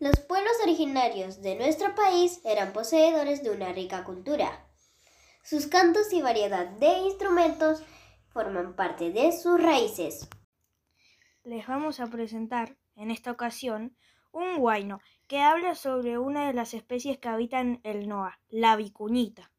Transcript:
Los pueblos originarios de nuestro país eran poseedores de una rica cultura. Sus cantos y variedad de instrumentos forman parte de sus raíces. Les vamos a presentar en esta ocasión un guayno que habla sobre una de las especies que habitan el NOA, la vicuñita.